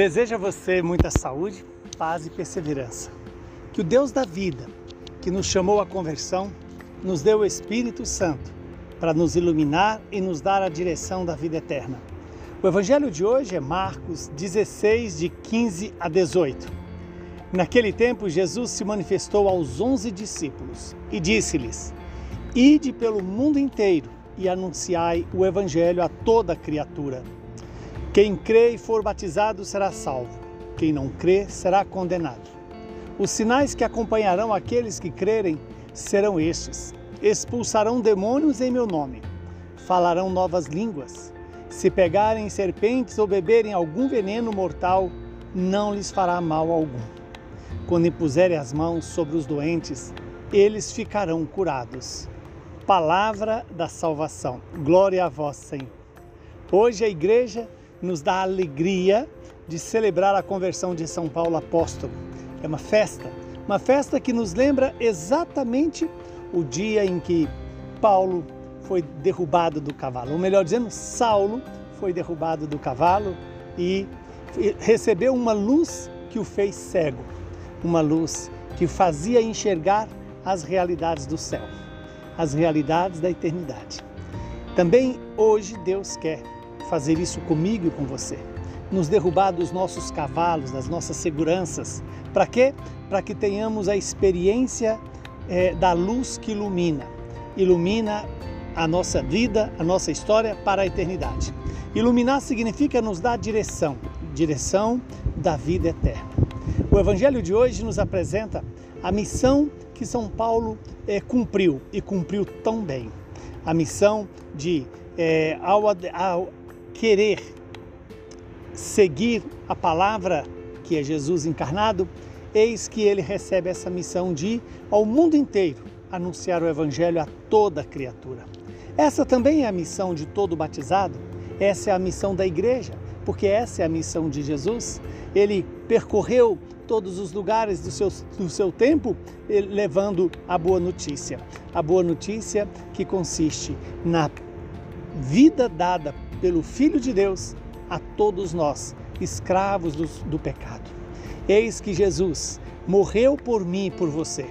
Desejo a você muita saúde, paz e perseverança. Que o Deus da vida, que nos chamou à conversão, nos deu o Espírito Santo para nos iluminar e nos dar a direção da vida eterna. O evangelho de hoje é Marcos 16, de 15 a 18. Naquele tempo, Jesus se manifestou aos onze discípulos e disse-lhes: Ide pelo mundo inteiro e anunciai o evangelho a toda criatura. Quem crê e for batizado será salvo, quem não crê será condenado. Os sinais que acompanharão aqueles que crerem serão estes: expulsarão demônios em meu nome, falarão novas línguas. Se pegarem serpentes ou beberem algum veneno mortal, não lhes fará mal algum. Quando impuserem as mãos sobre os doentes, eles ficarão curados. Palavra da salvação. Glória a vós, Senhor. Hoje a igreja nos dá a alegria de celebrar a conversão de São Paulo apóstolo. É uma festa, uma festa que nos lembra exatamente o dia em que Paulo foi derrubado do cavalo, ou melhor dizendo, Saulo foi derrubado do cavalo e recebeu uma luz que o fez cego uma luz que fazia enxergar as realidades do céu, as realidades da eternidade. Também hoje Deus quer fazer isso comigo e com você, nos derrubar dos nossos cavalos, das nossas seguranças. Para quê? Para que tenhamos a experiência é, da luz que ilumina, ilumina a nossa vida, a nossa história para a eternidade. Iluminar significa nos dar direção, direção da vida eterna. O Evangelho de hoje nos apresenta a missão que São Paulo é, cumpriu e cumpriu tão bem. A missão de, é, ao, ao querer seguir a palavra que é Jesus encarnado, eis que ele recebe essa missão de ao mundo inteiro anunciar o Evangelho a toda criatura. Essa também é a missão de todo batizado, essa é a missão da igreja, porque essa é a missão de Jesus. Ele percorreu todos os lugares do seu, do seu tempo, levando a boa notícia. A boa notícia que consiste na vida dada pelo Filho de Deus a todos nós, escravos do, do pecado. Eis que Jesus morreu por mim e por você.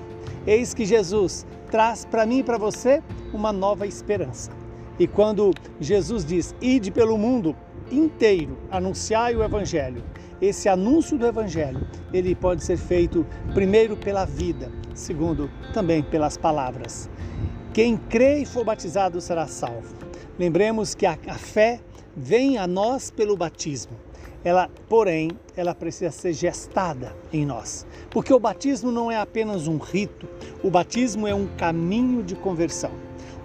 Eis que Jesus traz para mim e para você uma nova esperança. E quando Jesus diz: Ide pelo mundo inteiro, anunciai o Evangelho, esse anúncio do Evangelho, ele pode ser feito primeiro pela vida, segundo também pelas palavras. Quem crê e for batizado será salvo. Lembremos que a, a fé vem a nós pelo batismo. Ela, porém, ela precisa ser gestada em nós, porque o batismo não é apenas um rito, o batismo é um caminho de conversão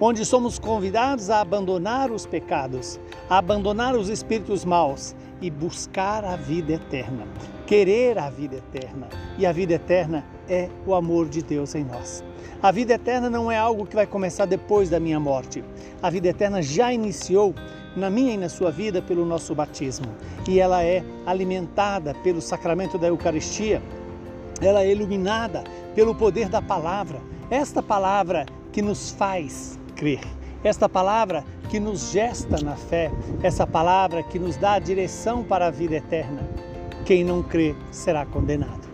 onde somos convidados a abandonar os pecados, a abandonar os espíritos maus e buscar a vida eterna, querer a vida eterna. E a vida eterna é o amor de Deus em nós. A vida eterna não é algo que vai começar depois da minha morte. A vida eterna já iniciou na minha e na sua vida pelo nosso batismo. E ela é alimentada pelo sacramento da Eucaristia. Ela é iluminada pelo poder da palavra. Esta palavra que nos faz crer. Esta palavra que nos gesta na fé, essa palavra que nos dá a direção para a vida eterna. Quem não crê será condenado.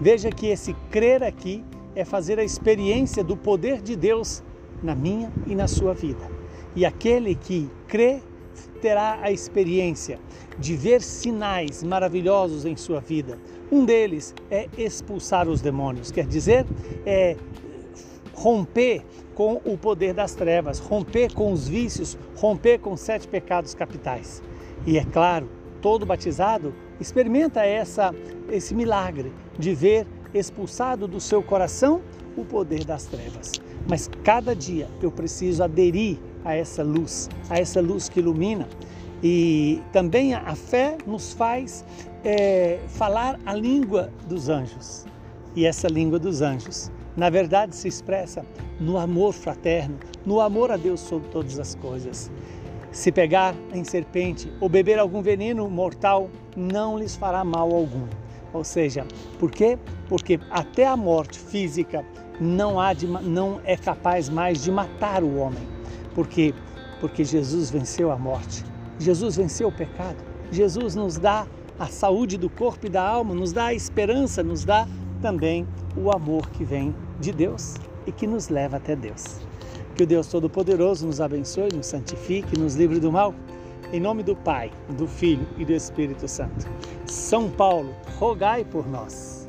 Veja que esse crer aqui é fazer a experiência do poder de Deus na minha e na sua vida. E aquele que crê terá a experiência de ver sinais maravilhosos em sua vida. Um deles é expulsar os demônios, quer dizer, é romper com o poder das trevas, romper com os vícios, romper com sete pecados capitais. E é claro, todo batizado experimenta essa, esse milagre de ver expulsado do seu coração o poder das trevas. Mas cada dia eu preciso aderir a essa luz, a essa luz que ilumina. E também a fé nos faz é, falar a língua dos anjos. E essa língua dos anjos na verdade se expressa no amor fraterno, no amor a Deus sobre todas as coisas. Se pegar em serpente ou beber algum veneno mortal, não lhes fará mal algum. Ou seja, por quê? Porque até a morte física não, há de, não é capaz mais de matar o homem. Por quê? Porque Jesus venceu a morte. Jesus venceu o pecado. Jesus nos dá a saúde do corpo e da alma, nos dá a esperança, nos dá também o amor que vem de Deus e que nos leva até Deus. Que o Deus Todo-Poderoso nos abençoe, nos santifique, nos livre do mal. Em nome do Pai, do Filho e do Espírito Santo. São Paulo, rogai por nós.